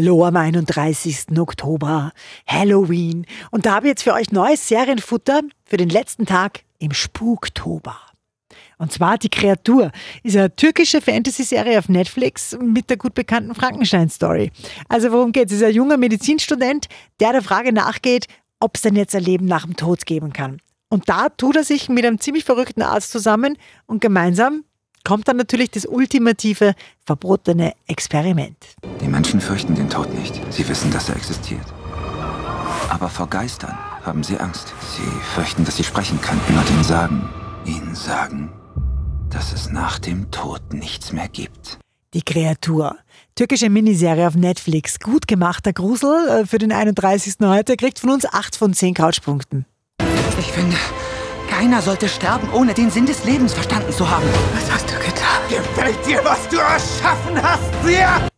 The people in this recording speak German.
Hallo am 31. Oktober, Halloween. Und da habe ich jetzt für euch neues Serienfutter für den letzten Tag im Spuktober. Und zwar Die Kreatur ist eine türkische Fantasy-Serie auf Netflix mit der gut bekannten Frankenstein-Story. Also worum geht es? Es ist ein junger Medizinstudent, der der Frage nachgeht, ob es denn jetzt ein Leben nach dem Tod geben kann. Und da tut er sich mit einem ziemlich verrückten Arzt zusammen und gemeinsam kommt dann natürlich das ultimative, verbotene Experiment. Die Menschen fürchten den Tod nicht. Sie wissen, dass er existiert. Aber vor Geistern haben sie Angst. Sie fürchten, dass sie sprechen könnten und ihnen sagen, ihnen sagen, dass es nach dem Tod nichts mehr gibt. Die Kreatur. Türkische Miniserie auf Netflix. Gut gemachter Grusel äh, für den 31. heute. Kriegt von uns 8 von 10 Couchpunkten. Ich finde, keiner sollte sterben, ohne den Sinn des Lebens verstanden zu haben. Was hast du getan? Gefällt dir, was du erschaffen hast, Sia?